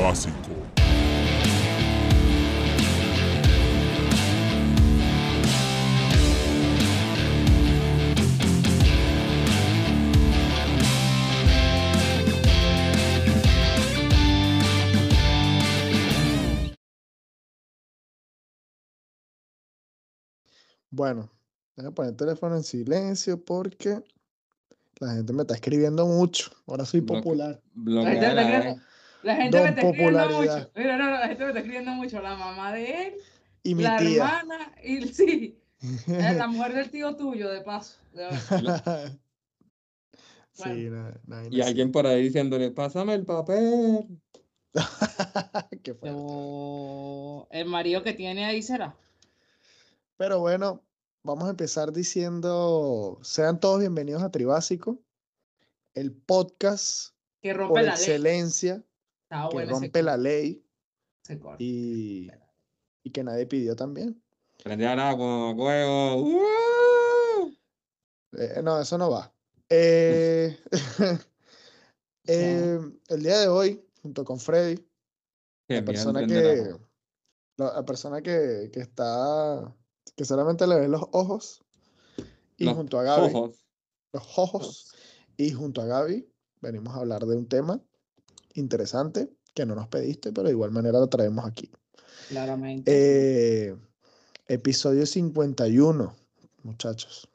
Básico. Bueno, voy a poner el teléfono en silencio porque la gente me está escribiendo mucho. Ahora soy Bloque- popular. Bloqueala, la gente Don me está escribiendo mucho. Mira, no, no, la gente me está escribiendo mucho. La mamá de él, Y mi la tía. hermana, y sí, la mujer del tío tuyo, de paso. de sí, Y alguien por ahí diciéndole, pásame el papel. Qué fuerte. Pero el marido que tiene ahí será. Pero bueno, vamos a empezar diciendo, sean todos bienvenidos a Tribásico, el podcast Que por ley. Está que bueno rompe la ley y, y que nadie pidió también. Prende a agua, juego. ¡Uh! Eh, no, eso no va. Eh, eh, el día de hoy, junto con Freddy, la persona que, la, la persona que, que está, que solamente le ven los ojos, y Los junto a Gaby, ojos. los ojos, y junto a Gaby, venimos a hablar de un tema interesante que no nos pediste, pero de igual manera lo traemos aquí. Claramente. Eh, episodio 51, muchachos.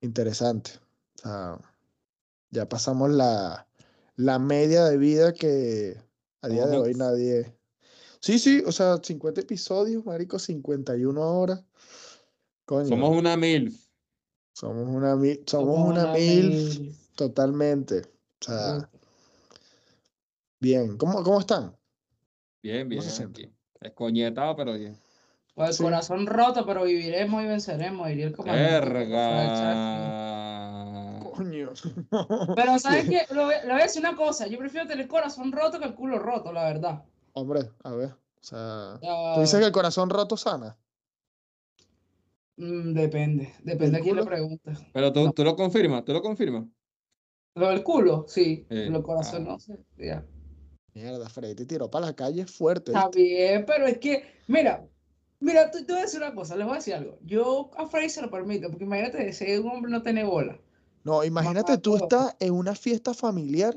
Interesante. O sea, ya pasamos la, la media de vida que a día de hoy nadie. Sí, sí, o sea, 50 episodios, marico, 51 horas. Coño, Somos una MILF. somos una, mil- somos Somos una una mil mil. totalmente. O sea, bien. ¿Cómo, cómo están? Bien, bien. aquí. Escoñetado, pero bien. Con el Sí. corazón roto, pero viviremos y venceremos, diría el comandante. Verga. Coño. Pero ¿sabes qué? Le voy, a decir una cosa. Yo prefiero tener el corazón roto que el culo roto, la verdad. Hombre, a ver. O sea, ¿tú dices que el corazón roto sana? mm, depende. Depende a quién le culo? preguntes. Pero tú, No. tú lo confirmas, tú lo confirmas. Lo del culo, sí. Sí. Lo del corazón, Ah. no sé. ya. Mierda, Freddy te tiró para la calle fuerte. Está bien, pero es que, mira, mira, te, te voy a decir una cosa, les voy a decir algo. Yo a Freddy se lo permito, porque imagínate, si un hombre no tiene bola. No, imagínate tú estás en una fiesta familiar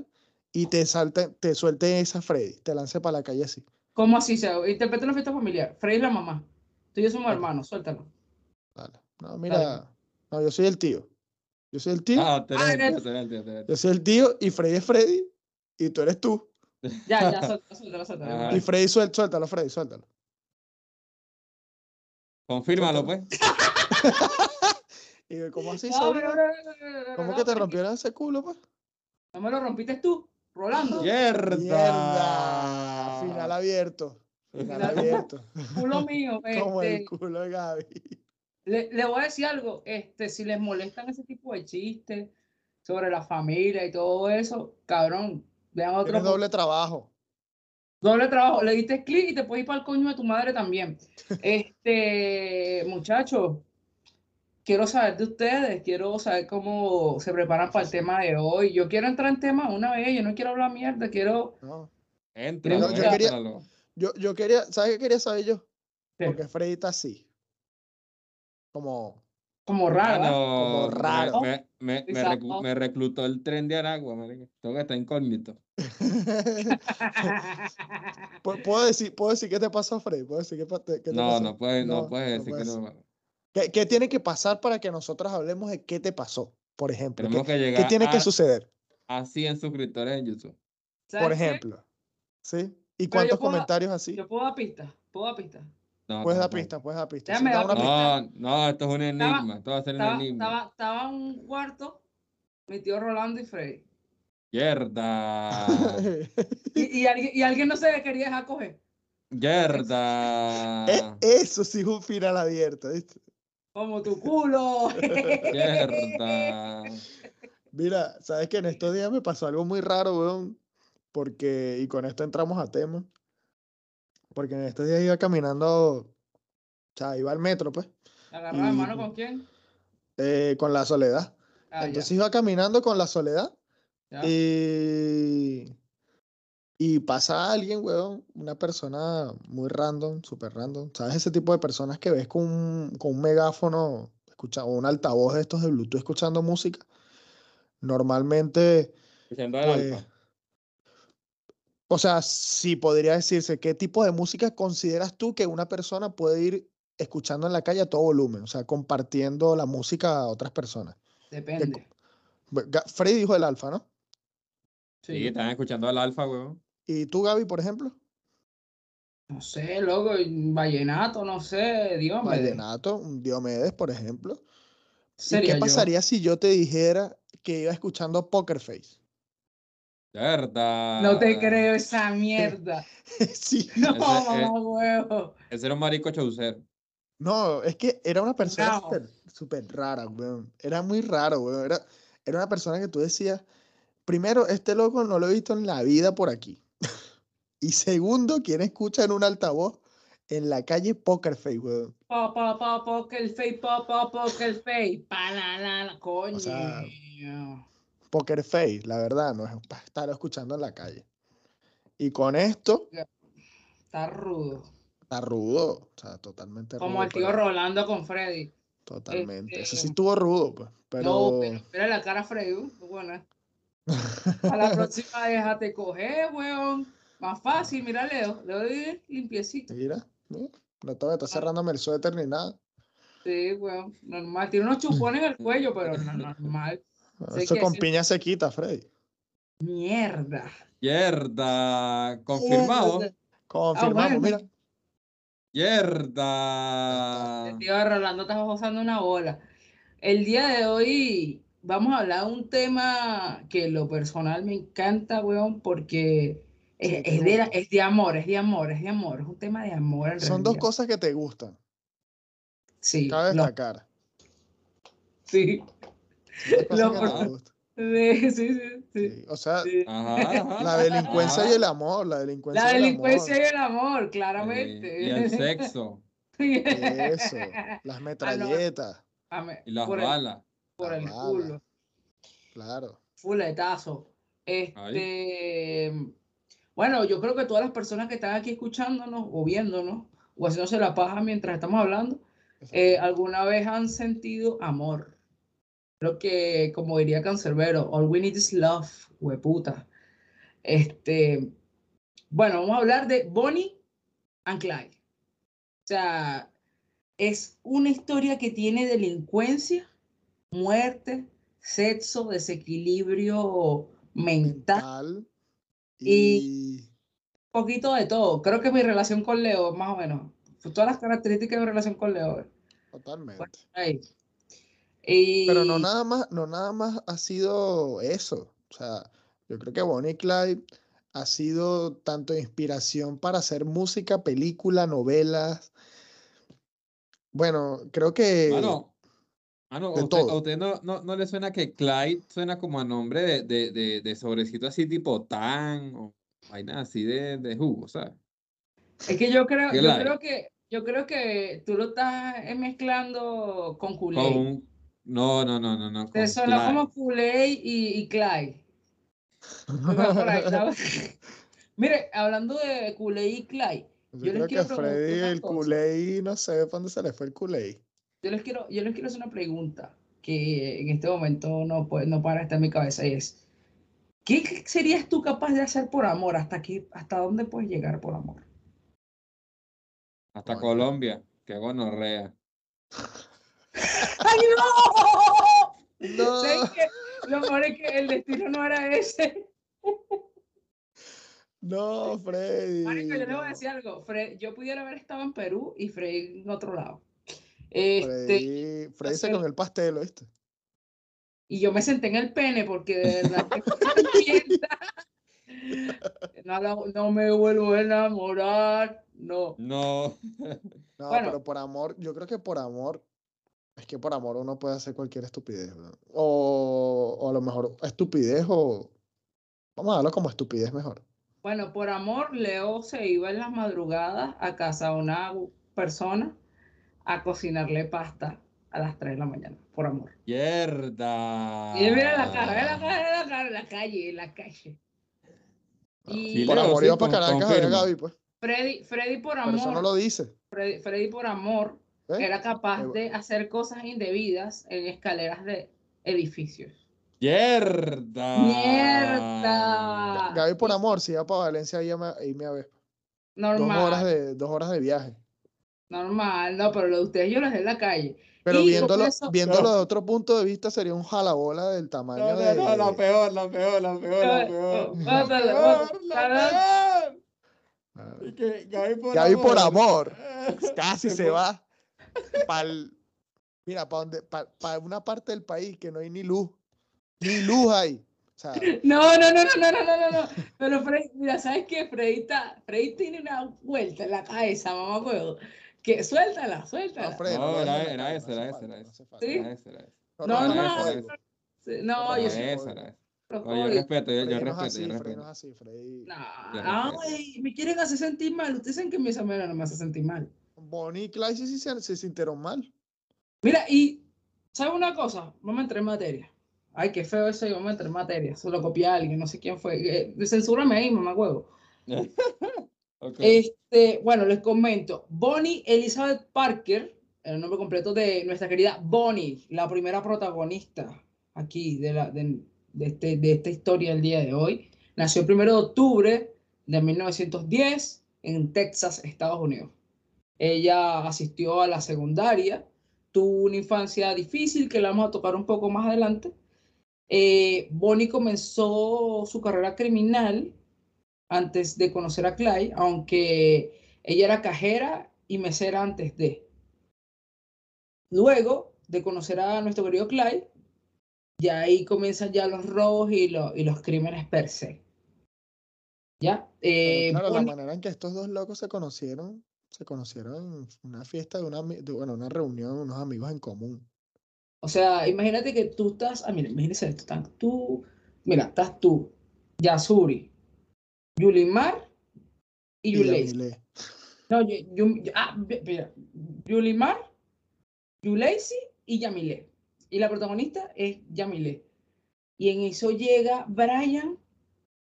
y te salte, te suelte esa Freddy, te lance para la calle así. ¿Cómo así? Se interpreta una fiesta familiar. Freddy es la mamá. Tú y yo somos hermanos, suéltalo. Dale. No, mira, no, yo soy el tío. Yo soy el tío, Ah, excelente, eres- excelente, excelente. yo soy el tío y Freddy es Freddy y tú eres tú. Ya, ya, suéltalo, suéltalo, suéltalo. Y Freddy suel- suéltalo, Freddy, suéltalo. Confírmalo, pues. Y yo, ¿cómo así, No, sobrino? no, no, no, no, no, no, ¿Cómo no, que te rompieron ese culo, pues? No me lo rompiste tú, Rolando. Mierda. Mierda. Final abierto. Final abierto. Culo mío. Como el Este, culo de Gaby. le, le voy a decir algo. Este, si les molestan ese tipo de chistes sobre la familia y todo eso, cabrón, vean otro. Tienes doble trabajo. Doble trabajo. Le diste clic y te puedes ir para el coño de tu madre también. Este, muchachos, quiero saber de ustedes, quiero saber cómo se preparan para el tema de hoy. Yo quiero entrar en tema una vez, yo no quiero hablar mierda, quiero. ¿no? Entralo, Yo quería-. Yo, yo quería, ¿sabes qué quería saber yo? Porque Freddy está así. Como, Como raro. ¿verdad? Mano, Como raro. Me, me, me, no. reclutó el tren de Aragua. Tengo que estar incógnito. ¿Pu- ¿Puedo decir, ¿Puedo decir qué te pasó, Freddy? ¿Puedo decir qué, te- qué te No, pasó? no puedes, no, puedes decir que no. mano. ¿Qué, qué tiene que pasar para que nosotros hablemos de qué te pasó? Por ejemplo, Tenemos ¿qué, que qué llegar tiene que suceder? a 100 suscriptores en YouTube. ¿Sabes Por qué? ejemplo. ¿Sí? ¿Y cuántos puedo- comentarios así? Yo puedo dar pistas, puedo dar pistas. No, Puedes no, dar no. pistas, puedes dar pistas. Déjame Sí, da dar una pista. No, no, esto es un Estaba- enigma. Esto va a ser un Estaba, enigma. estaba, estaba en un cuarto, mi tío Rolando y Freddy. Mierda. Y, y alguien, y alguien no se quería dejar coger. Mierda. E- eso sí es un final abierto, ¿viste? Como tu culo. Mierda. Mira, sabes que en estos días me pasó algo muy raro, weón. Porque, y con esto entramos a tema. Porque en estos días iba caminando, o sea, iba al metro, pues, ¿Agarraba de mano con quién? eh, con la soledad. Ah, ya, Entonces iba caminando con la soledad y, y pasa alguien, weón, una persona muy random, súper random. ¿Sabes? Ese tipo de personas que ves con un, con un megáfono, escucha, o un altavoz de estos de Bluetooth escuchando música. Normalmente, Escuchando al pues, alfa. O sea, sí podría decirse, ¿qué tipo de música consideras tú que una persona puede ir escuchando en la calle a todo volumen? O sea, compartiendo la música a otras personas. Depende. Freddy dijo el alfa, ¿no? Sí, Sí. están escuchando al alfa, weón. ¿Y tú, Gaby, por ejemplo? No sé, loco, vallenato, no sé, Dios me Vallenato, Diomedes, por ejemplo. ¿Y Sería qué yo. pasaría si yo te dijera que iba escuchando Poker Face? Verdad. No te creo esa mierda. sí. No, Ese, eh, mamá huevo. Ese era un marico chaucer. No, es que era una persona No. súper rara, weón. Era muy raro, weón. Era, era una persona que tú decías, primero, este loco no lo he visto en la vida por aquí. y segundo, ¿quién escucha en un altavoz en la calle Poker Face, weón? Pa, pa, pa, poker face, pa, pa, poker face. Pa, la, la, la, coño. sea, Poker Face, la verdad, no es para estarlo escuchando en la calle. Y con esto, Está rudo. está rudo, o sea, totalmente rudo. Como el tío pero- Rolando con Freddy. Totalmente. Eso sí Este, estuvo rudo, pues. Pero. No, pero mira la cara a Freddy. qué buena. A la próxima déjate coger, weón. Más fácil, mira Leo. Leo es limpiecito. Mira, mira, no te está cerrándome el suéter ni nada. Sí, weón. Normal. Tiene unos chupones en el cuello, pero no, normal. Eso que con sí. piña se quita, Freddy. Mierda. Yerda. Confirmado. Mierda. Confirmamos, bueno. mira. Yerda. El tío Rolando está gozando una bola. El día de hoy vamos a hablar de un tema que en lo personal me encanta, weón, porque es, de, gusta. es de amor, es de amor, es de amor, es un tema de amor en Son dos cosas que te gustan. Sí, Cabe destacar. sí, Lo gustan. sí, sí, sí, sí, O sea, sí. Ajá, ajá, la delincuencia y el amor, la delincuencia La y el delincuencia amor. y el amor, Eh, claramente. y el sexo. Eso, las metralletas, Y las por el, balas. por las el balas. culo. claro. fuletazo. Este, bueno, yo creo que todas las personas que están aquí escuchándonos o viéndonos o haciéndose la paja mientras estamos hablando, eh, alguna vez han sentido amor. Creo que, como diría Cancerbero, all we need is love, hueputa. Este, bueno, vamos a hablar de Bonnie and Clyde. O sea, es una historia que tiene delincuencia, muerte, sexo, desequilibrio mental, Mental. Y- Y poquito de todo. Creo que mi relación con Leo, más o menos. Todas las características de mi relación con Leo. eh, totalmente. ahí. Y, Pero no nada más, no nada más ha sido eso. O sea, yo creo que Bonnie y Clyde ha sido tanto inspiración para hacer música, película, novelas. Bueno, creo que Mano, mano, de ¿a usted, todo. a usted no, no, no le suena que Clyde suena como a nombre de, de, de, de sobrecito así tipo tan o vaina así de, de jugo, ¿sabes? es que yo creo, yo creo que yo creo que tú lo estás mezclando con Con Kool-Aid. un- No, no, no, no, no. Te sonó Clyde. como Kool-Aid y, y Clyde. Va por ahí, ¿sabes? Mire, hablando de Kool-Aid y Clyde, Yo Yo les creo que quiero a preguntar Freddy el culé no sé para dónde se le fue el culé. yo les quiero, yo les quiero hacer una pregunta que en este momento no, puede, no para de estar en mi cabeza y es, ¿qué serías tú capaz de hacer por amor? ¿Hasta aquí, hasta dónde puedes llegar por amor? Hasta. Colombia, que gonorrea. ¡Ay, no! No. ¿Sabes qué? Lo mejor es que el destino no era ese. No, Freddy. Marico, yo le voy a decir algo. Fred- yo pudiera haber estado en Perú y Freddy en otro lado. Este, Freddy, Freddy se comió el pastel, ¿oíste? y yo me senté en el pene porque de verdad que no, no me vuelvo a enamorar. No. No. No, Bueno. pero por amor, yo creo que por amor, es que por amor uno puede hacer cualquier estupidez, ¿no? O, o a lo mejor estupidez o... Vamos a darlo como estupidez mejor. Bueno, por amor, Leo se iba en las madrugadas a casa de una persona a cocinarle pasta a las 3 de la mañana, por amor. Mierda. Y mira la cara, ve la cara, la cara, en la calle, en la calle. Y Sí, Por Leo, amor sí, iba para Caracas a a. Gaby, pues. Freddy, Freddy por Pero eso no amor, lo dice. Freddy, Freddy por amor ¿ves? era capaz va. de hacer cosas indebidas en escaleras de edificios. ¡Mierda! ¡Mierda! Gaby por Y- amor, si iba para Valencia, irme a, irme a ver. Dos Normal, horas, de, dos horas de viaje. normal, no, pero lo de ustedes yo lo dejé en la calle. Pero Y viéndolo, eso- viéndolo No. de otro punto de vista, sería un jalabola del tamaño No, no, de. no, la peor, la peor, la peor, la Eh, peor. eh, La peor, peor. Y Gaby por Gaby por amor. amor. Casi se va pa'l- Mira, para donde, para una parte del país que no hay ni luz. Ni luz hay. O sea, No, no, no, no, no, no, no, no, no. Pero Freddy, mira, ¿sabes qué? Freddy, está- Freddy tiene una vuelta en la cabeza, mamá huevo. Que suéltala, no, suéltala. Freddy, No, lo era- era ese, era no ese, era ese. no. Era ese, era ese. No, No, no, no, no, No, yo pero No, yo respeto, yo, yo Freddy no respeto, así, yo no respeto. es así, Freddy. No, ay, me quieren hacer sentir mal. Ustedes saben que mi Samuel no me hace sentir mal. Bonnie y Clyde sí, se, se sintieron mal. Mira, y ¿sabes una cosa? Vamos a entrar en materia. Ay, qué feo eso, vamos a entrar en materia. Se lo copié a alguien, no sé quién fue. Eh, censúrame ahí, mamá huevo. Este, bueno, les comento. Bonnie Elizabeth Parker, el nombre completo de nuestra querida Bonnie, la primera protagonista aquí de, la, de, de este, de esta historia el día de hoy. Nació el 1 de octubre de 1910 en Texas, Estados Unidos. Ella asistió a la secundaria, tuvo una infancia difícil que la vamos a tocar un poco más adelante. Eh, Bonnie comenzó su carrera criminal antes de conocer a Clyde, aunque ella era cajera y mesera antes de. Luego de conocer a nuestro querido Clyde, ya ahí comienzan ya los robos y, lo- y los crímenes per se. ¿Ya? Eh, claro, la manera en que estos dos locos se conocieron, se conocieron en una fiesta de una, de, bueno, una reunión, unos amigos en común. O sea, imagínate que tú estás, ah, mira, imagínese esto, están tú, mira, estás tú, Yasuri, Yulimar y Y Yulei. Yamile. No, Yu- Yu- Yu- ah, mira, Yulimar, Yuleisi y Yamile. Y la protagonista es Yamile. Y en eso llega Brian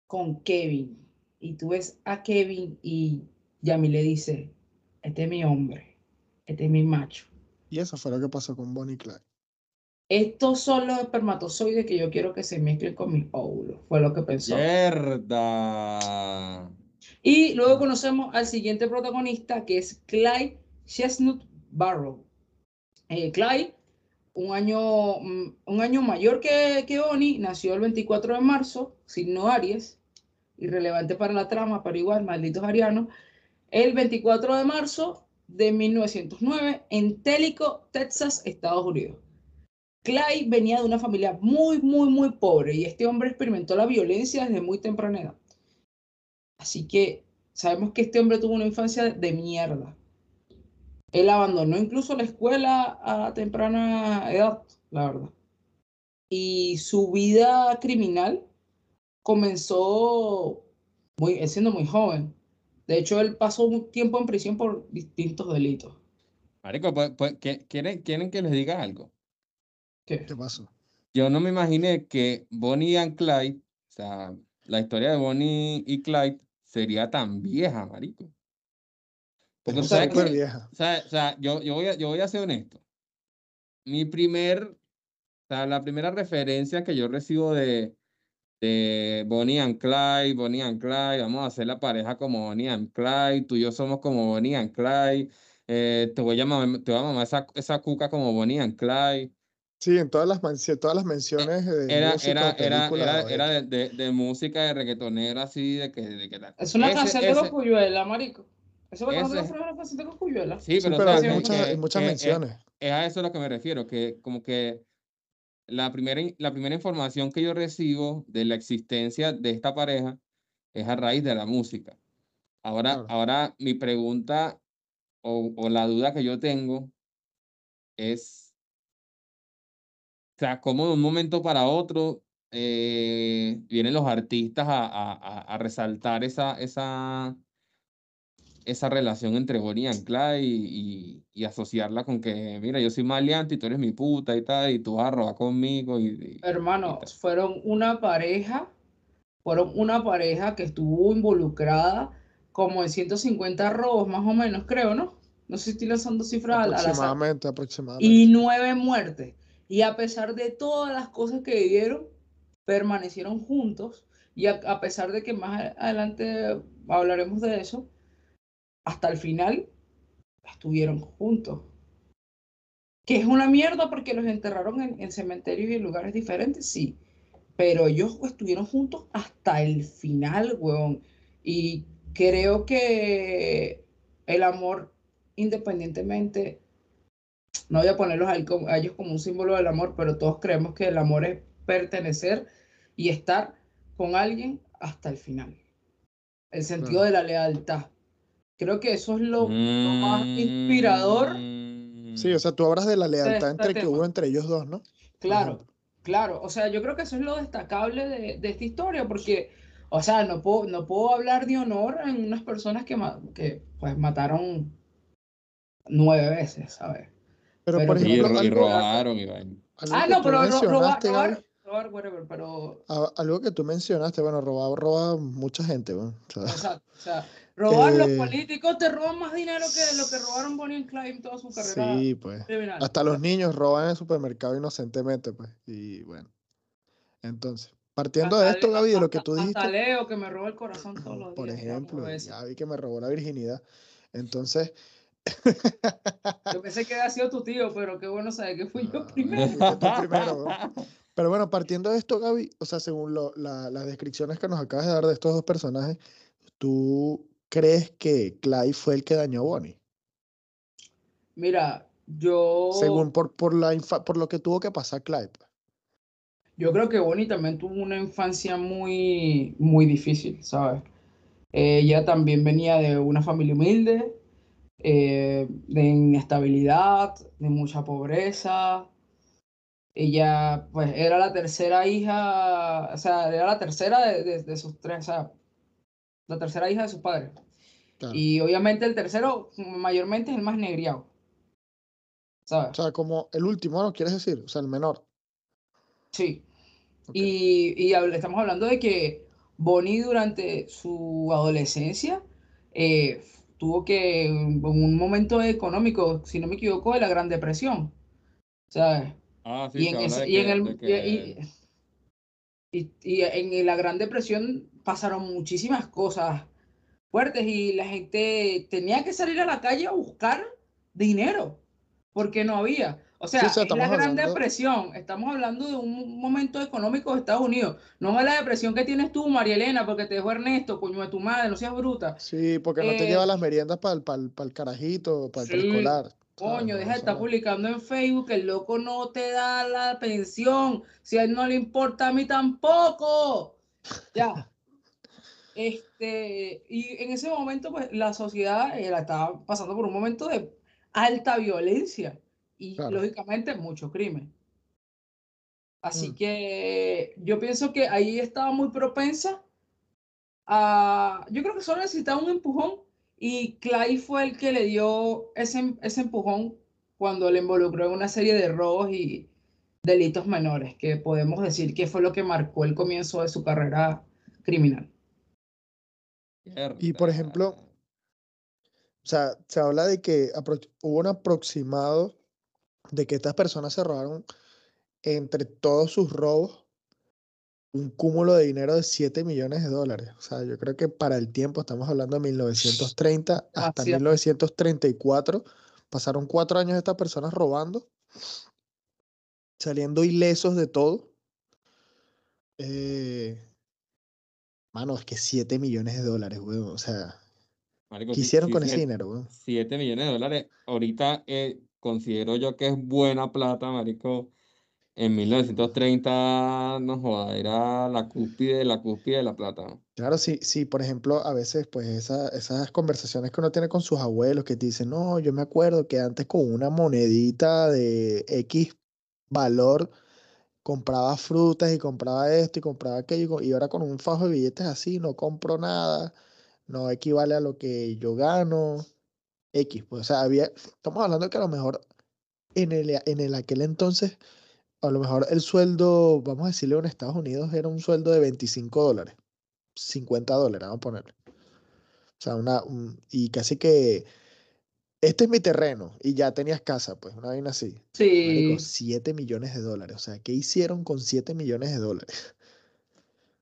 con Kevin. Y tú ves a Kevin y Yamile dice, este es mi hombre, este es mi macho. Y eso fue lo que pasó con Bonnie y Clyde. Estos son los espermatozoides que yo quiero que se mezclen con mis óvulos. Fue lo que pensó. Mierda. Y luego conocemos al siguiente protagonista, que es Clyde Chestnut Barrow. Eh, Clyde, un año, mm, un año mayor que, que Bonnie, nació el 24 de marzo, signo Aries, irrelevante para la trama, pero igual, malditos arianos, el 24 de marzo de 1909 en Tellico, Texas, Estados Unidos. Clyde venía de una familia muy, muy, muy pobre y este hombre experimentó la violencia desde muy temprana edad. Así que sabemos que este hombre tuvo una infancia de mierda. Él abandonó incluso la escuela a temprana edad, la verdad. Y su vida criminal comenzó siendo muy joven. De hecho, él pasó un tiempo en prisión por distintos delitos. Marico, pues, pues, ¿qué- ¿quieren, quieren que les diga algo? ¿Qué? ¿Qué pasó? Yo no me imaginé que Bonnie and Clyde, o sea, la historia de Bonnie y Clyde sería tan vieja, marico. Porque Es sabes que, vieja. o sea, o sea, yo, yo, voy a, yo voy a ser honesto. Mi primer, o sea, la primera referencia que yo recibo de, de Bonnie and Clyde, Bonnie and Clyde, vamos a hacer la pareja como Bonnie and Clyde, tú y yo somos como Bonnie and Clyde, eh, te voy a llamar, te voy a mamar esa, esa cuca como Bonnie and Clyde. Sí, en todas las, todas las menciones de Era, música, era, de era, era, era de- de, de, música de reggaetonero así, de que, de que tal. Es una Ese- canción de ese- Cocuyuela, marico. Eso conoces una canción de Cocuyuela. Sí, Sí, pero, pero o sea, hay muchas, que- hay muchas que es- menciones. Es a eso a lo que me refiero, que como que la primera, la primera información que yo recibo de la existencia de esta pareja es a raíz de la música. Ahora, Claro. ahora mi pregunta o, o la duda que yo tengo es, o sea, cómo de un momento para otro eh, vienen los artistas a, a- a- a resaltar esa, esa, esa relación entre Bonnie y Clyde y, y, y asociarla con que, mira, yo soy maleante y tú eres mi puta y tal, y tú vas a robar conmigo. Y, y- Hermano, fueron una pareja fueron una pareja que estuvo involucrada como en 150 robos, más o menos, creo, ¿no? No sé si estoy lanzando cifras al azar. Aproximadamente, aproximadamente. Y nueve muertes. Y a pesar de todas las cosas que vivieron, permanecieron juntos. Y a, a pesar de que más adelante hablaremos de eso, hasta el final estuvieron juntos. Que es una mierda porque los enterraron en, en cementerios y en lugares diferentes, sí. Pero ellos estuvieron juntos hasta el final, weón. Y creo que el amor, independientemente, no voy a ponerlos a, ellos como un símbolo del amor, pero todos creemos que el amor es pertenecer y estar con alguien hasta el final. El sentido Claro. de la lealtad. Creo que eso es lo, lo más inspirador. Mm. Sí, o sea, tú hablas de la lealtad este entre que hubo entre ellos dos, ¿no? Claro, claro. O sea, yo creo que eso es lo destacable de, de esta historia, porque, o sea, no puedo, no puedo hablar de honor en unas personas que, ma- que pues, mataron nueve veces, ¿sabes? Pero, Pero por Y, ejemplo, ro- y robaron, y algo Ah, no, pero ro- robar, robar, robar, whatever, pero, a- algo que tú mencionaste, bueno, robado roba mucha gente, bueno, o sea, exacto, o sea, robar, los Eh, políticos te roban más dinero que lo que robaron Bonnie and Clyde en toda su carrera sí, pues. criminal. Hasta los niños roban en el supermercado inocentemente, pues. Y bueno. Entonces, partiendo de esto, Gaby, de lo que tú dijiste, Hasta Leo, que me roba el corazón todos los por días. ejemplo. Gaby que me robó la virginidad. Entonces, Yo pensé que había sido tu tío, pero qué bueno saber que fui yo Ah, primero. primero. Pero bueno, partiendo de esto, Gaby, o sea, según lo- la- las descripciones que nos acabas de dar de estos dos personajes, ¿tú crees que Clyde fue el que dañó a Bonnie? Mira, yo, Según por, por, la infa- por lo que tuvo que pasar Clyde. pues. yo creo que Bonnie también tuvo una infancia muy, muy difícil, ¿sabes? Ella también venía de una familia humilde, eh, de inestabilidad, de mucha pobreza. Ella, pues, era la tercera hija, o sea, era la tercera de, de- de sus tres, o sea, la tercera hija de sus padres. Claro. Y obviamente el tercero, mayormente, es el más negriado, ¿sabes? O sea, como el último, ¿no? ¿Quieres decir? O sea, el menor. Sí. Y, y estamos hablando de que Bonnie durante su adolescencia eh, tuvo que, en un momento económico, si no me equivoco, de la Gran Depresión, ¿sabes? Ah, sí, Y en, ese- en el, que- y en la Gran Depresión pasaron muchísimas cosas fuertes y la gente tenía que salir a la calle a buscar dinero porque no había. O sea, o sea, es la Gran hablando- Depresión. Estamos hablando de un momento económico de Estados Unidos. No es la depresión que tienes tú, María Elena, porque te dejó Ernesto, coño de tu madre, no seas bruta. Sí, porque no te Eh, lleva las meriendas para el, carajito, para el Sí. ¿sabes? Coño, deja de estar publicando en Facebook, que el loco no te da la pensión. Si a él no le importa, a mí tampoco. Ya. Este, y en ese momento, pues la sociedad eh, la estaba pasando por un momento de alta violencia y Claro. lógicamente mucho crimen. Así Mm. que yo pienso que ahí estaba muy propensa a. Yo creo que solo necesitaba un empujón y Clay fue el que le dio ese, ese empujón cuando le involucró en una serie de robos y delitos menores, que podemos decir que fue lo que marcó el comienzo de su carrera criminal. Y, por ejemplo, O sea, se habla de que hubo un aproximado de que estas personas se robaron entre todos sus robos un cúmulo de dinero de 7 millones de dólares. O sea, yo creo que para el tiempo, estamos hablando de 1930 hasta Demasiado. 1934, pasaron cuatro años estas personas robando, saliendo ilesos de todo. Eh, mano, es que 7 millones de dólares, weón. O sea, Marico, ¿qué hicieron con ese dinero, weón? 7 millones de dólares. Ahorita eh, considero yo que es buena plata, marico. En 1930, no joda, era la cúspide, la cúspide de la plata. ¿no? Claro, sí, sí, por ejemplo, a veces, pues esa- esas conversaciones que uno tiene con sus abuelos que te dicen, no, yo me acuerdo que antes con una monedita de X valor compraba frutas y compraba esto y compraba aquello, y ahora con un fajo de billetes así no compro nada, no equivale a lo que yo gano, X, pues, o sea, había, estamos hablando que a lo mejor en el, en el aquel entonces, a lo mejor el sueldo, vamos a decirle en Estados Unidos, era un sueldo de 25 dólares 50 dólares, vamos a ponerle. O sea, una, y casi que, este es mi terreno y ya tenías casa, pues, una vaina así. Sí. 7 millones de dólares. O sea, ¿qué hicieron con 7 millones de dólares?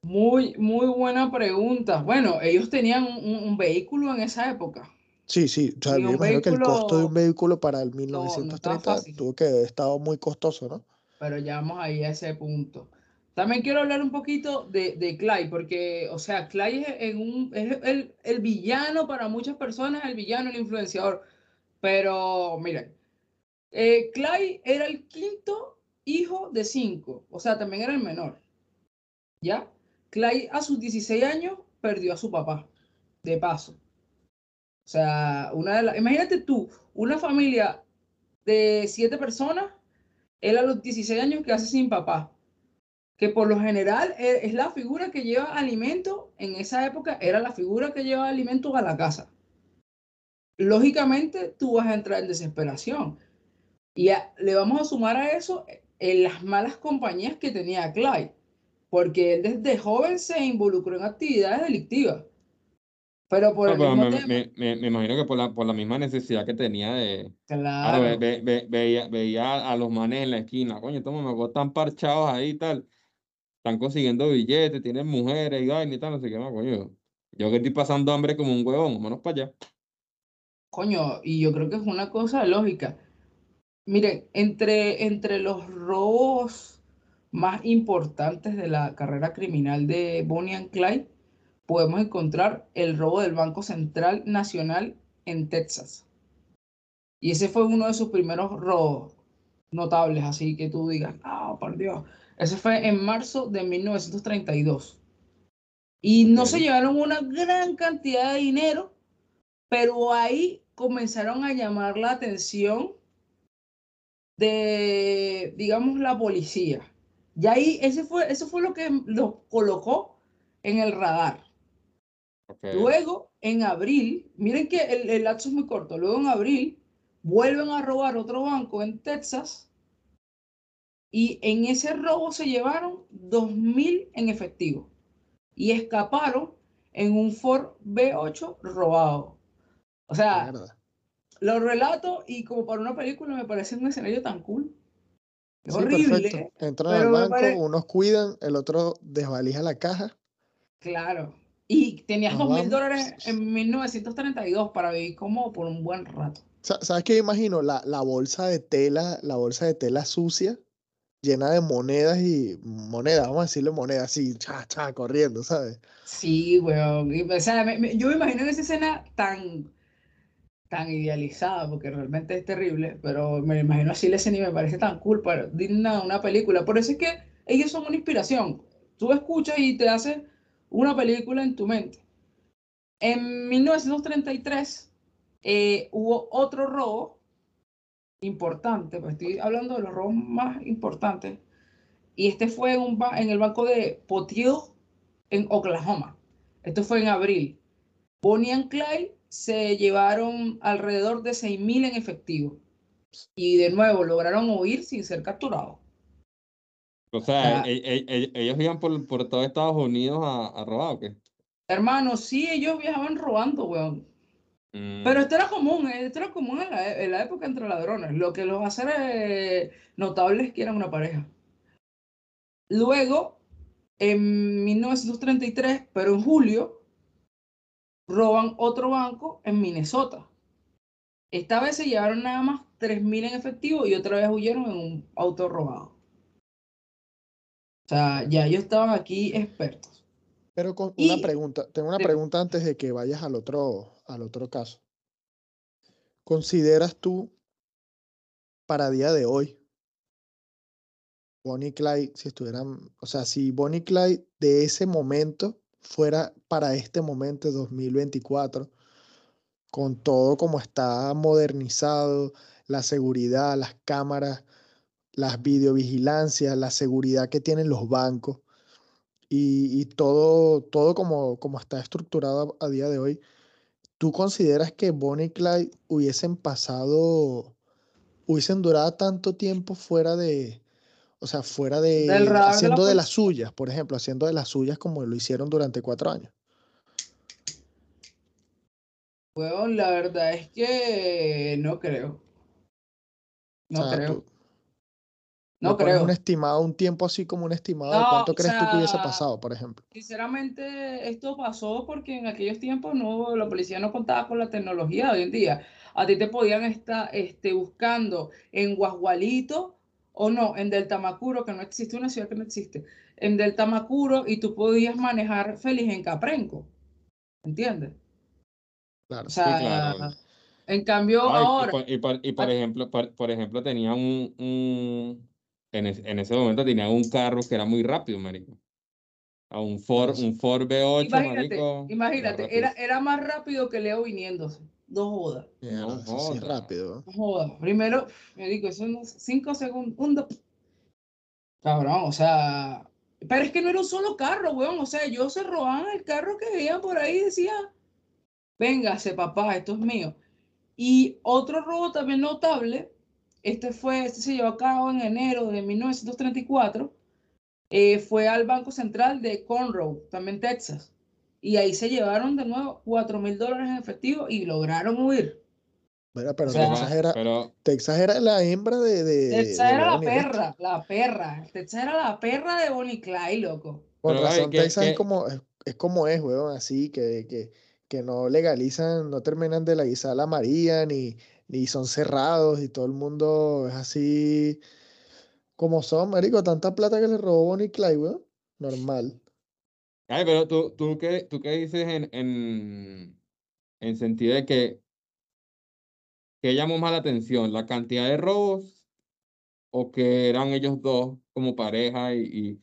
Muy, muy buena pregunta. Bueno, ellos tenían un, vehículo en esa época. Sí, sí. O sea, yo imagino que el costo de un vehículo para el 1930 tuvo que haber estado muy costoso, ¿no? Pero ya vamos ahí a ese punto. También quiero hablar un poquito de, de Clay, porque, o sea, Clay es, en un, es el, el, villano para muchas personas, el villano, el influenciador. Pero, miren, eh, Clay era el quinto hijo de cinco, o sea, también era el menor. ¿Ya? Clay a sus 16 años perdió a su papá, de paso. O sea, una de las, imagínate tú, una familia de siete personas, él a los 16 años que hace sin papá, que por lo general e, es la figura que lleva alimento, en esa época era la figura que lleva alimento a la casa. Lógicamente tú vas a entrar en desesperación. Y le vamos a sumar a eso en eh, las malas compañías que tenía Clyde porque él desde joven se involucró en actividades delictivas. Pero por el mismo me, me, me, imagino que por la, por la misma necesidad que tenía de... Claro. veía, veía a los manes en la esquina, coño, estos me están parchados ahí y tal, están consiguiendo billetes, tienen mujeres y ay, ni tal, no sé qué más, coño. Yo que estoy pasando hambre como un huevón, menos para allá. Coño, y yo creo que es una cosa lógica. Miren, entre, entre los robos más importantes de la carrera criminal de Bonnie and Clyde, podemos encontrar el robo del Banco Central Nacional en Texas. Y ese fue uno de sus primeros robos notables, así que tú digas, ah, por Dios. Ese fue en marzo de 1932. Y no se llevaron una gran cantidad de dinero, pero ahí comenzaron a llamar la atención de, digamos, la policía. Y ahí ese fue, eso fue lo que lo colocó en el radar. Luego, en abril, miren que el, el lapso es muy corto, luego en abril vuelven a robar otro banco en Texas y en ese robo se llevaron 2.000 en efectivo y escaparon en un Ford B8 robado. O sea, lo relato y como para una película me parece un escenario tan cool horrible. Entran al banco, unos cuidan, el otro desvalija la caja. Claro. Y tenías dos mil dólares en 1932 para vivir como por un buen rato. ¿Sabes qué imagino? La, la bolsa de tela, la bolsa de tela sucia, llena de monedas y monedas, vamos a decirle monedas, así, cha, cha, corriendo, ¿sabes? Sí, weón. O sea, yo me imagino esa escena tan tan idealizada, porque realmente es terrible, pero me imagino así la escena y me parece tan cool para digna una película. Por eso es que ellos son una inspiración. Tú escuchas y te haces una película en tu mente. En 1933 eh, hubo otro robo importante, pues estoy hablando de los robos más importantes, y este fue en, un en el banco de Potier en Oklahoma. Esto fue en abril. Bonnie and Clyde se llevaron alrededor de 6.000 en efectivo. Y de nuevo, lograron huir sin ser capturados. O sea, e, e, e, ellos iban por, por todo Estados Unidos a, robar o qué? Hermano, sí, ellos viajaban robando, weón. Mm. Pero esto era común, eh, esto era común en la, época entre ladrones. Lo que los hace eh, notables que eran una pareja. Luego, en 1933, pero en julio, roban otro banco en Minnesota. Esta vez se llevaron nada más 3.000 en efectivo y otra vez huyeron en un auto robado. O sea, ya ellos estaban aquí expertos. Pero con una pregunta, tengo una pregunta antes de que vayas al otro, al otro caso. ¿Consideras tú para día de hoy Bonnie Clyde, si estuvieran, o sea, si Bonnie Clyde de ese momento fuera para este momento 2024, con todo como está modernizado, la seguridad, las cámaras, las videovigilancias, la seguridad que tienen los bancos y, todo, todo como, como está estructurado a, día de hoy, ¿tú consideras que Bonnie y Clyde hubiesen pasado, hubiesen durado tanto tiempo fuera de, O sea, fuera de la haciendo de las suyas, por ejemplo, haciendo de las suyas como lo hicieron durante cuatro años. Weón, la verdad es que no creo. No O sea, creo. tú No creo. un estimado, un tiempo así como un estimado de cuánto crees tú que hubiese pasado, por ejemplo. Sinceramente, esto pasó porque en aquellos tiempos no, la policía no contaba con la tecnología de hoy en día. A ti te podían estar este, buscando en Guasgualito o no, en Deltamacuro, que no existe una ciudad que no existe, en Deltamacuro y tú podías manejar feliz en Caprenco. ¿Entiendes? Claro. O Sí, claro. en cambio y ahora, por, y por- y por Ah. ejemplo, por, por ejemplo, tenía un, un en, es- en ese momento tenía un carro que era muy rápido, marico. A un Ford, un Ford V8, imagínate, marico. era imagínate, era, rapidísimo. era más rápido que Leo viniéndose. Dos jodas. Mierda, No eso sí joda. rápido. No joda. Primero, me digo, son unos cinco segundos. Cabrón, o sea. Pero es que no era un solo carro, weón. O sea, ellos se robaban el carro que veían por ahí y decían, véngase, papá, esto es mío. Y otro robo también notable, este fue, este se llevó a cabo en enero de 1934, eh, fue al Banco Central de Conroe, también Texas. Y ahí se llevaron de nuevo 4 mil dólares en efectivo y lograron huir. Mira, pero O sea, Texas era, Pero, Texas era la hembra de, de, Texas de era la perra, la perra. Texas era la perra de Bonnie Clyde, loco. Pero, ay, razón, que, Texas es como, es, es como es, weón, así, que, que, que no legalizan, no terminan de legalizar la María, ni, ni son cerrados, y todo el mundo es así como son, marico, tanta plata que le robó Bonnie Clyde, weón. Normal. Ay, pero tú, tú qué, tú qué dices en, en, en sentido de que, que llamó más la atención, la cantidad de robos o que eran ellos dos como pareja y, y,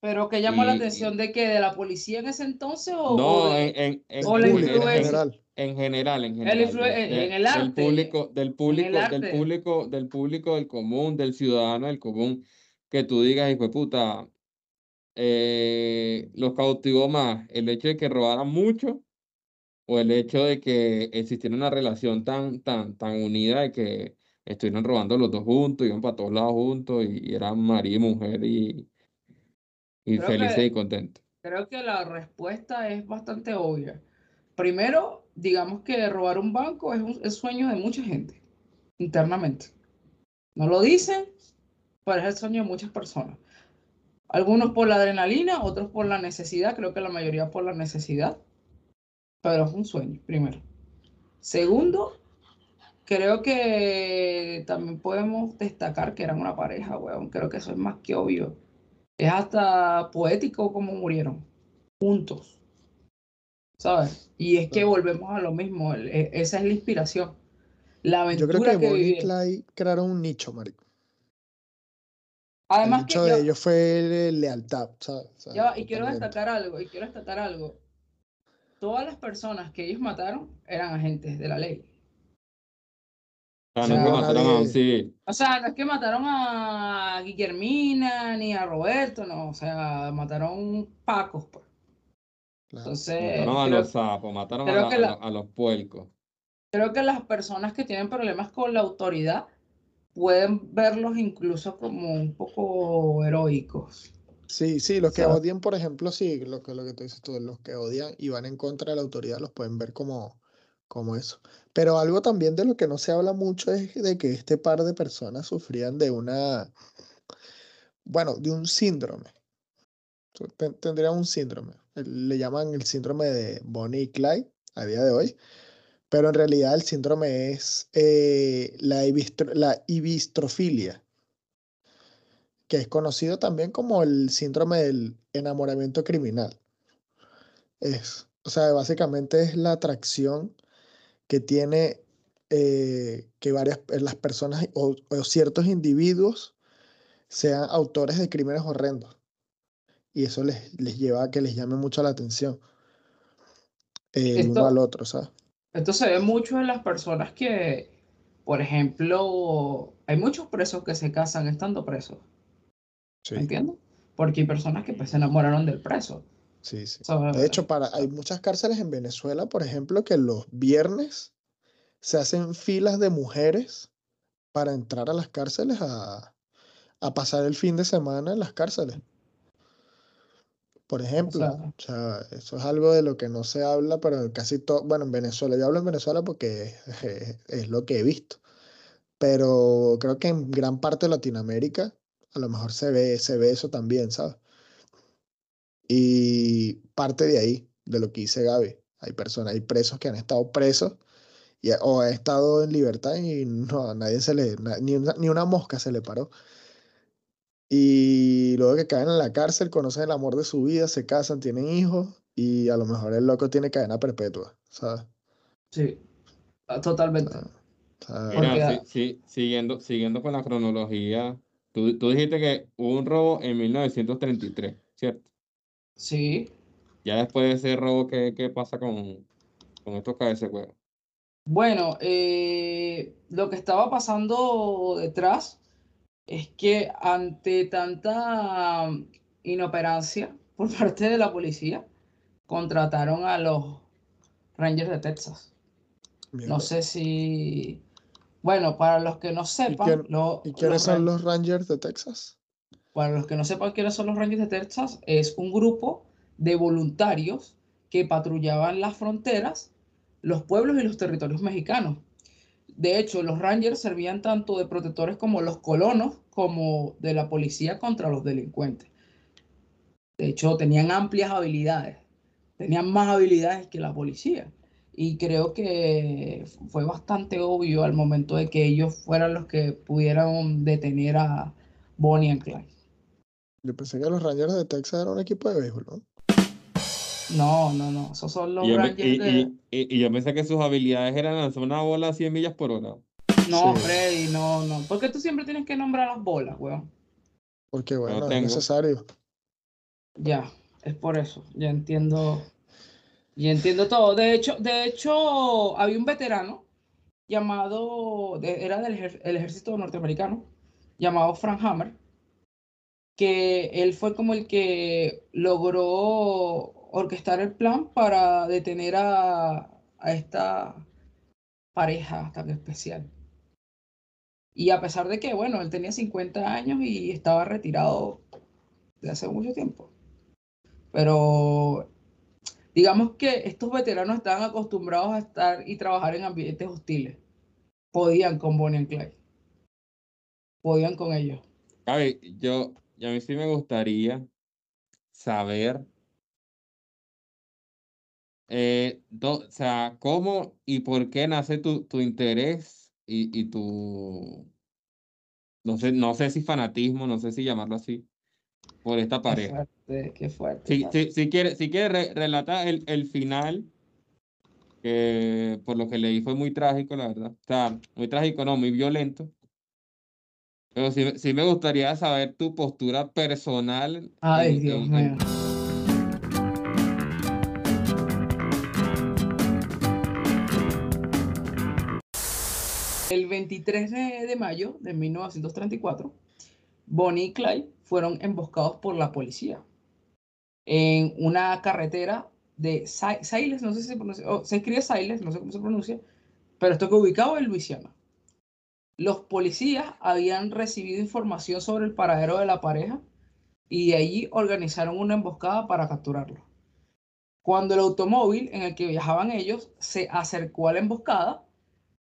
Pero que llamó la atención de que de la policía en ese entonces o, no, de en, en, en, o general, en, influencia, general. en general, en el de- en el del arte, público, del público, del arte. público, del público del común, del ciudadano del común, que tú digas, hijo de puta, eh, los cautivó más el hecho de que robaran mucho o el hecho de que existiera una relación tan, tan, tan unida de que estuvieran robando los dos juntos, iban para todos lados juntos y, eran marido y mujer y, y felices que y contentos. creo que la respuesta es bastante obvia. Primero, digamos que robar un banco es un es sueño de mucha gente internamente. No lo dicen, pero es el sueño de muchas personas. Algunos por la adrenalina, otros por la necesidad, creo que la mayoría por la necesidad, pero es un sueño, primero. Segundo, creo que también podemos destacar que eran una pareja, weón. Creo que eso es más que obvio. Es hasta poético cómo murieron, juntos, ¿sabes? Y es que volvemos a lo mismo, e- esa es la inspiración, la Yo creo aventura que que Bonnie y. Clyde crearon un nicho, marico. El Además que nicho yo, de ellos fue lealtad, ¿sabes? Ya y quiero destacar algo, y quiero destacar algo. Todas las personas que ellos mataron eran agentes de la ley. O sea, no es que mataron a un nadie. civil. O sea, no es que mataron a Guillermina ni a Roberto, no, o sea, mataron pacos, pues. Claro. Entonces, Mataron a creo, los sapos, mataron a, la- la, a los puercos. creo que las personas que tienen problemas con la autoridad pueden verlos incluso como un poco heroicos. Sí, sí, los que ¿sabes? odian, por ejemplo, sí, lo que, lo que tú dices tú, los que odian y van en contra de la autoridad los pueden ver como, como eso. Pero algo también de lo que no se habla mucho es de que este par de personas sufrían de una, bueno, de un síndrome. Tendrían un síndrome. Le llaman el síndrome de Bonnie y Clyde a día de hoy. Pero en realidad el síndrome es eh, la, ibistro- la ibistrofilia, que es conocido también como el síndrome del enamoramiento criminal. Es, o sea, básicamente es la atracción que tiene eh, que varias las personas o, o ciertos individuos sean autores de crímenes horrendos. Y eso les, les lleva a que les llame mucho la atención eh, uno al otro, ¿sabes? Esto se ve mucho en las personas que, por ejemplo, hay muchos presos que se casan estando presos, Sí, ¿me entiendes? Porque hay personas que pues, se enamoraron del preso. sí, sí. De hecho, para, hay muchas cárceles en Venezuela, por ejemplo, que los viernes se hacen filas de mujeres para entrar a las cárceles a, a pasar el fin de semana en las cárceles. Por ejemplo, sea- o sea, eso es algo de lo que no se habla, pero casi todo, bueno, en Venezuela, yo hablo en Venezuela porque es, es lo que he visto, pero creo que en gran parte de Latinoamérica a lo mejor se ve, se ve eso también, ¿sabes? Y parte de ahí, de lo que dice Gaby, hay personas, hay presos que han estado presos y, o han estado en libertad y no, a nadie se le, na- ni una, ni una mosca se le paró. Y luego que caen en la cárcel, conocen el amor de su vida, se casan, tienen hijos y a lo mejor el loco tiene cadena perpetua, ¿sabes? Sí, ah, totalmente. Sea, Mira, Porque- sí, sí, siguiendo, siguiendo con la cronología, tú, tú dijiste que hubo un robo en 1933, ¿cierto? Sí. Ya después de ese robo, ¿qué, qué pasa con, con estos huevo? Bueno, eh, lo que estaba pasando detrás es que ante tanta inoperancia por parte de la policía, contrataron a los Rangers de Texas. mierda. No sé si, bueno, para los que no sepan, quién- lo- ¿Y quiénes los son los Rangers de Texas? Para los que no sepan quiénes son los Rangers de Texas, es un grupo de voluntarios que patrullaban las fronteras, los pueblos y los territorios mexicanos. De hecho, los Rangers servían tanto de protectores como los colonos, como de la policía contra los delincuentes. De hecho, tenían amplias habilidades, tenían más habilidades que la policía. Y creo que fue bastante obvio al momento de que ellos fueran los que pudieran detener a Bonnie and Clyde. Yo pensé que los Rangers de Texas eran un equipo de béisbol, ¿no? No, no, no. Esos son los Y yo, me- Rangers y- de. y- y- y yo pensé que sus habilidades eran lanzar una bola a 100 millas por hora. No, Sí. Freddy, no, no. Porque tú siempre tienes que nombrar las bolas, weón. Porque bueno, es necesario. Ya, es por eso. Ya entiendo. Ya entiendo todo. De hecho, de hecho, había un veterano llamado, de- era del ejer- el ejército norteamericano, llamado Frank Hammer, que él fue como el que logró orquestar el plan para detener a, a esta pareja tan especial. Y a pesar de que, bueno, él tenía 50 años y estaba retirado de hace mucho tiempo. Pero digamos que estos veteranos estaban acostumbrados a estar y trabajar en ambientes hostiles. Podían con Bonnie and Clyde. Podían con ellos. Gaby, yo, a mí sí me gustaría saber, eh, do- o sea, cómo y por qué nace tu, tu interés y, y tu, no sé, no sé si fanatismo, no sé si llamarlo así, por esta Qué pareja. fuerte, qué fuerte. Si, si, si quiere, si quiere re- relatar el, el final, que por lo que leí fue muy trágico, la verdad. O sea, muy trágico, no, muy violento. Pero sí, me- sí me gustaría saber tu postura personal. Ay, en- Dios mío. 23 de, de mayo de 1934, Bonnie y Clyde fueron emboscados por la policía en una carretera de Siles, no sé si se pronuncia, o se escribe Siles, no sé cómo se pronuncia, pero esto que ubicado en Luisiana. Los policías habían recibido información sobre el paradero de la pareja y de allí organizaron una emboscada para capturarlo. Cuando el automóvil en el que viajaban ellos se acercó a la emboscada,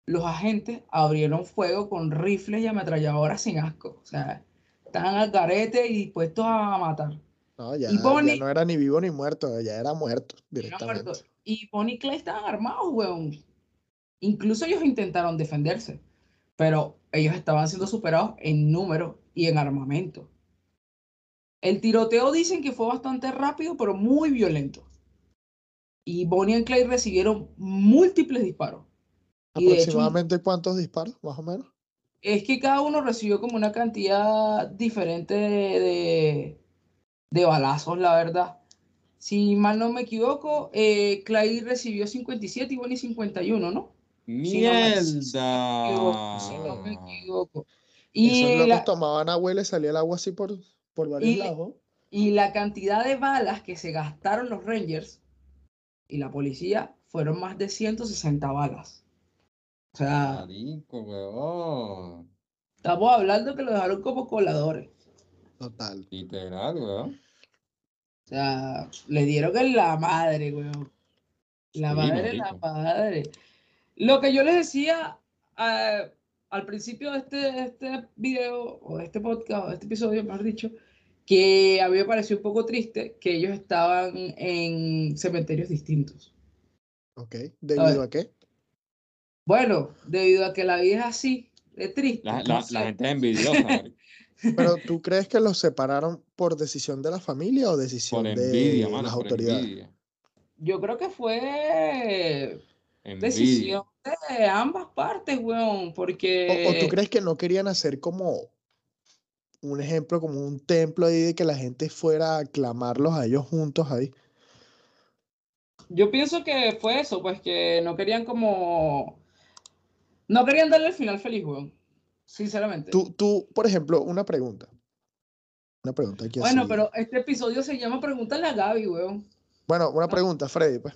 los agentes abrieron fuego con rifles y ametralladoras sin asco. O sea, estaban al garete y dispuestos a matar. No, ya, Y ya Bonnie- no era ni vivo ni muerto, ya era muerto directamente. Y Bonnie y Clyde estaban armados, weón. Incluso ellos intentaron defenderse, pero ellos estaban siendo superados en número y en armamento. El tiroteo dicen que fue bastante rápido, pero muy violento. Y Bonnie y Clyde recibieron múltiples disparos. Y de hecho, ¿Aproximadamente cuántos disparos, más o menos? es que cada uno recibió como una cantidad diferente de, de, de balazos, la verdad. Si mal no me equivoco, eh, Clyde recibió 57 y Bonnie 51, ¿no? Si no me- si no me equivoco, si no me ¡Mierda! equivoco. Esos Y locos la, tomaban agua y les salía el agua así por, por varios Y- lados. y la cantidad de balas que se gastaron los Rangers y la policía fueron más de 160 balas. O sea, Marico. Estamos hablando que lo dejaron como coladores. Total. Literal, weón. O sea, le dieron en la madre, weón. La Sí, madre, la madre. Lo que yo les decía ah, al principio de este, este video, o de este podcast, o de este episodio, mejor dicho, que a mí me pareció un poco triste que ellos estaban en cementerios distintos. Ok. ¿Debido a qué? Bueno, debido a que la vida es así, de triste. La, gente es envidiosa. Pero ¿tú crees que los separaron por decisión de la familia o decisión Por envidia, de mano, las por autoridades? envidia. Yo creo que fue Envidia. decisión de ambas partes, weón, porque... ¿O, o tú crees que no querían hacer como un ejemplo, como un templo ahí de que la gente fuera a aclamarlos a ellos juntos ahí? Yo pienso que fue eso, pues que no querían como... No querían darle el final feliz, weón. Sinceramente. Tú, tú, por ejemplo, una pregunta. Una pregunta aquí bueno, así. pero este episodio se llama Pregúntale a Gaby, weón. Bueno, una pregunta, Freddy, pues.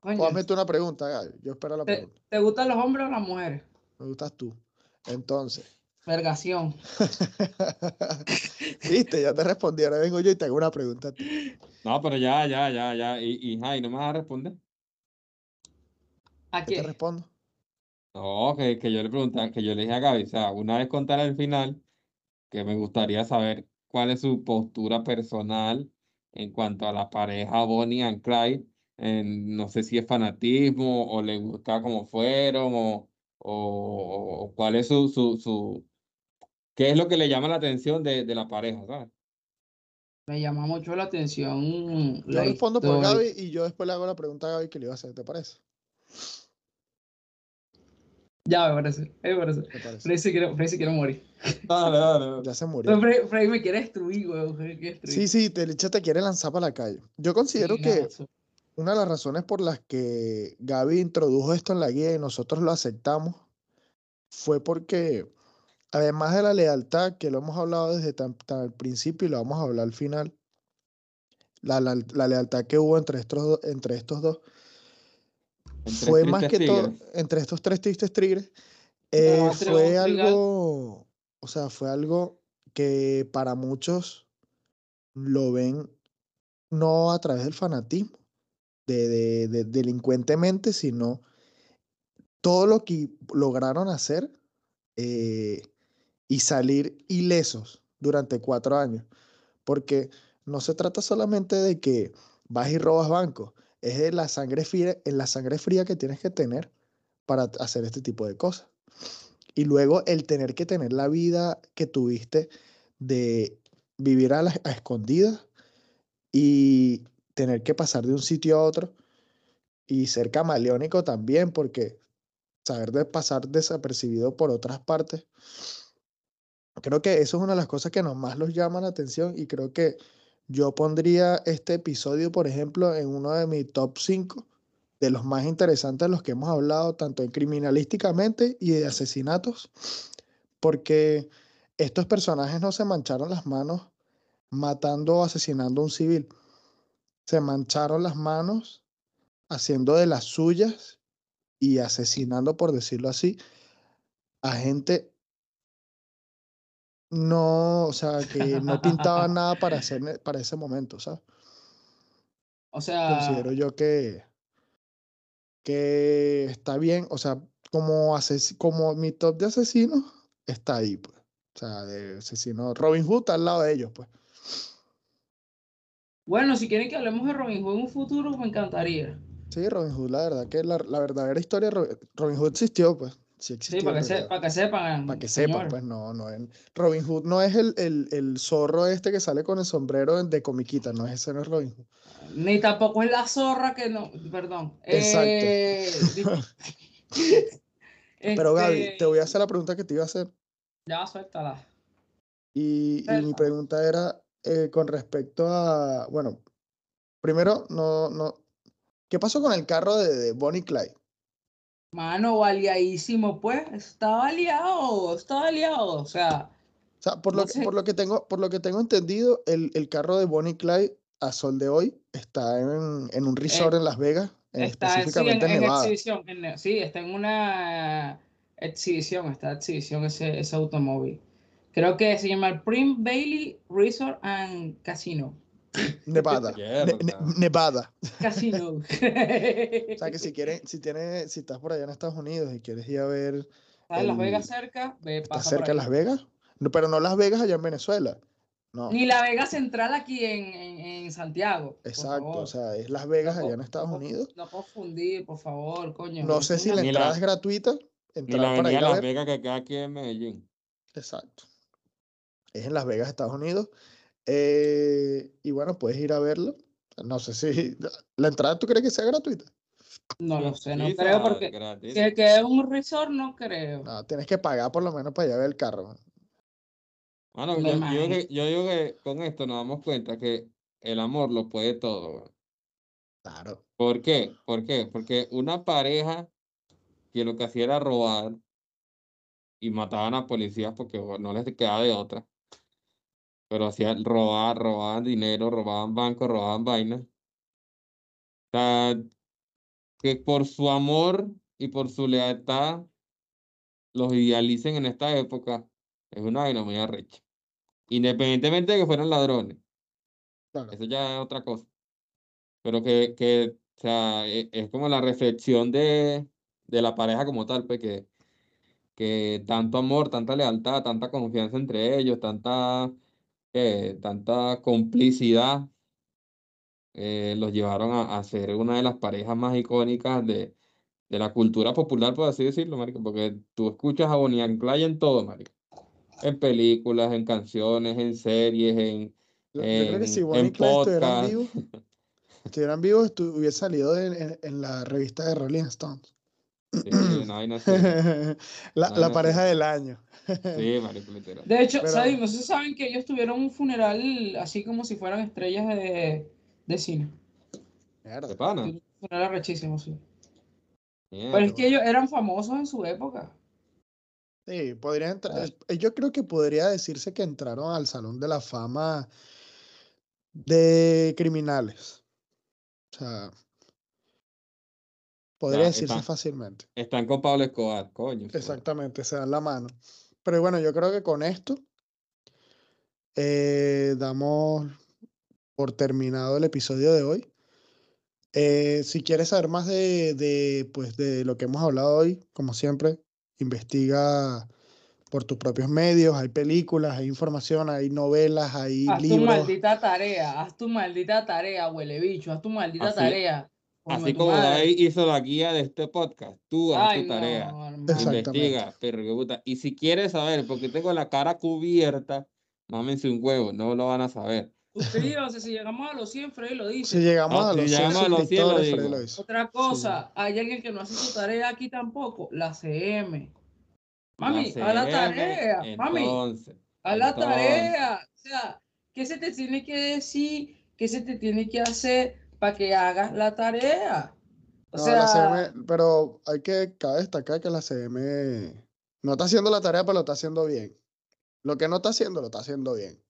Coño, O hazme tú una pregunta, Gaby. Yo espero la ¿te, pregunta. te gustan los hombres o las mujeres? Me gustas tú. Entonces. Vergación. Viste, ya te respondí. Ahora vengo yo y te hago una pregunta a ti. No, pero ya, ya, ya, ya. Y, y, ay, ¿no me vas a responder? ¿A ¿Qué te respondo? No, que, que yo le pregunté, que yo le dije a Gaby, o sea, una vez contar el final, que me gustaría saber cuál es su postura personal en cuanto a la pareja Bonnie and Clyde. en- no sé si es fanatismo o le gusta como fueron o, o, o cuál es su, su, su, qué es lo que le llama la atención de, de la pareja, ¿sabes? Me llama mucho la atención. Yo la respondo por. Gaby y yo después le hago la pregunta a Gaby que le iba a hacer. ¿Te parece? Ya me parece, me parece. ¿Te parece? Freddy se quiere, Freddy se quiere morir. Dale, dale. Ya se murió. Freddy, Freddy me quiere destruir, weón. Freddy me quiere destruir. Sí, sí, te, Licha te quiere lanzar para la calle. Yo considero Sí, que nada, una de las razones por las que Gaby introdujo esto en la guía y nosotros lo aceptamos fue porque, además de la lealtad, que lo hemos hablado desde tan, tan al principio y lo vamos a hablar al final, la, la- la lealtad que hubo entre estos, entre estos dos, Entre fue más que todo, entre estos tres tristes tigres, eh, fue algo, o sea, fue algo que para muchos lo ven no a través del fanatismo, de, de- de- delincuentemente, sino todo lo que lograron hacer eh, y salir ilesos durante cuatro años. Porque no se trata solamente de que vas y robas bancos, es de la sangre fría, en la sangre fría que tienes que tener para hacer este tipo de cosas. Y luego el tener que tener la vida que tuviste de vivir a escondidas y tener que pasar de un sitio a otro y ser camaleónico también, porque saber de pasar desapercibido por otras partes. Creo que eso es una de las cosas que nos más los llama la atención y creo que yo pondría este episodio, por ejemplo, en uno de mis top 5 de los más interesantes de los que hemos hablado, tanto en criminalísticamente y de asesinatos, porque estos personajes no se mancharon las manos matando o asesinando a un civil, se mancharon las manos haciendo de las suyas y asesinando, por decirlo así, a gente no, o sea, que no pintaba nada para hacer para ese momento, ¿sabes? O sea, Considero yo que, que está bien, o sea, como, ases- como mi top de asesinos está ahí, pues. O sea, de asesino Robin Hood está al lado de ellos, pues. bueno, si quieren que hablemos de Robin Hood en un futuro, me encantaría. Sí, Robin Hood, la verdad que la, la verdadera historia de Robin, Robin Hood existió, pues. Sí para que, se- para que sepan. Para que sepan, pues no, no es. Robin Hood no es el, el, el zorro este que sale con el sombrero de comiquita, no es ese, no es Robin Hood. Ni tampoco es la zorra que no. Perdón. Exacto. Eh, Pero Gaby, este, te voy a hacer la pregunta que te iba a hacer. Ya, suéltala. Y, y mi pregunta era eh, con respecto a. Bueno, primero, no, no. ¿Qué pasó con el carro de, de Bonnie Clyde? Mano, baleadísimo, pues. Está baleado, está baleado. O sea, O sea, por No lo, que, sé. por lo que tengo, por lo que tengo entendido, el, el carro de Bonnie Clyde a sol de hoy está en, en un resort en Las Vegas, en- está en- sí, en, específicamente en Nevada. exhibición. en- sí, está en una. exhibición, está exhibición ese, ese automóvil. Creo que se llama el Prim Bailey Resort and Casino. Nevada. Ne- ne-. Nevada. Casino. O sea que si quieres, si tienes, si estás por allá en Estados Unidos y quieres ir a ver, ¿Estás en Las el- Vegas cerca? Ve, ¿estás pasa cerca de. Las Vegas? No, pero no Las Vegas allá en Venezuela. No. Ni la Vega Central aquí en, en, en Santiago. Exacto, o sea, es Las Vegas No allá en Estados no Unidos. No confundir, por favor, coño. No sé si la entrada es gratuita, Ni la para avenida ir a Las. Vegas que queda aquí en Medellín. Exacto. Es en Las Vegas, Estados Unidos. Eh, y bueno, puedes ir a verlo. No sé si la entrada tú crees que sea gratuita. No lo sé, no Sí, creo porque gratis. que, que es un resort, no creo. No, tienes que pagar por lo menos para ver el carro. Me yo, yo, que- yo digo que con esto nos damos cuenta que el amor lo puede todo. Claro. ¿Por qué? ¿Por qué? Porque una pareja que lo que hacía era robar y mataban a policías porque bueno, no les quedaba de otra. Pero hacían robar, robaban dinero, robaban bancos, robaban vainas. O sea, que por su amor y por su lealtad los idealicen en esta época es una vaina muy arrecha. Independientemente de que fueran ladrones. Claro. Eso ya es otra cosa. Pero que, que o sea, e- es, como la reflexión de, de la pareja como tal, pues que, que tanto amor, tanta lealtad, tanta confianza entre ellos, tanta, eh, tanta complicidad eh, los llevaron a, a ser una de las parejas más icónicas de, de la cultura popular, por así decirlo, marico, porque tú escuchas a Bonnie and Clyde en todo, marico. En películas, en canciones, en series, en, Yo, yo creo que si en- Bonnie en Clyde estuvieran vivos, hubiese salido en, en- en la revista de Rolling Stones. Sí, la, pareja del año. Sí, marico, literal. De hecho, Pero- ¿saben? que ellos tuvieron un funeral así como si fueran estrellas de, de cine. Mierda. ¿De pana? Un funeral arrechísimo, sí. Mierda. Pero es que ellos eran famosos en su época. Sí, podría entrar. Eh, Yo creo que podría decirse que entraron al Salón de la Fama de criminales. O sea, podría Ya, decirse fácilmente. Están con Pablo Escobar, coño. Exactamente, se dan la mano. Pero bueno, yo creo que con esto eh, damos por terminado el episodio de hoy. Eh, si quieres saber más de, de, pues, de lo que hemos hablado hoy, como siempre, investiga por tus propios medios. Hay películas, hay información, hay novelas, hay Haz tu libros. maldita tarea, haz tu maldita tarea, huele bicho, haz tu maldita Así- tarea. Así como. David hizo la guía de este podcast, tú haz Ay, tu no, tarea. Exactamente. Investiga, perro que puta. Y si quieres saber, porque tengo la cara cubierta, mámense un huevo, no lo van a saber. Suscríbanse, si llegamos a los 100, Freddy lo dice. Si llegamos Ah, a si los 100 llegamos a los 100 lo digo. lo. Otra cosa, hay alguien que no hace su tarea aquí tampoco, la CM. Mami, La a la CM, tarea, mami, Entonces, a la entonces, tarea. O sea, ¿qué se te tiene que decir? ¿Qué se te tiene que hacer para que hagas la tarea? O No, sea, la CM, pero hay que cabe destacar que la CM no está haciendo la tarea, pero lo está haciendo bien. Lo que no está haciendo, lo está haciendo bien.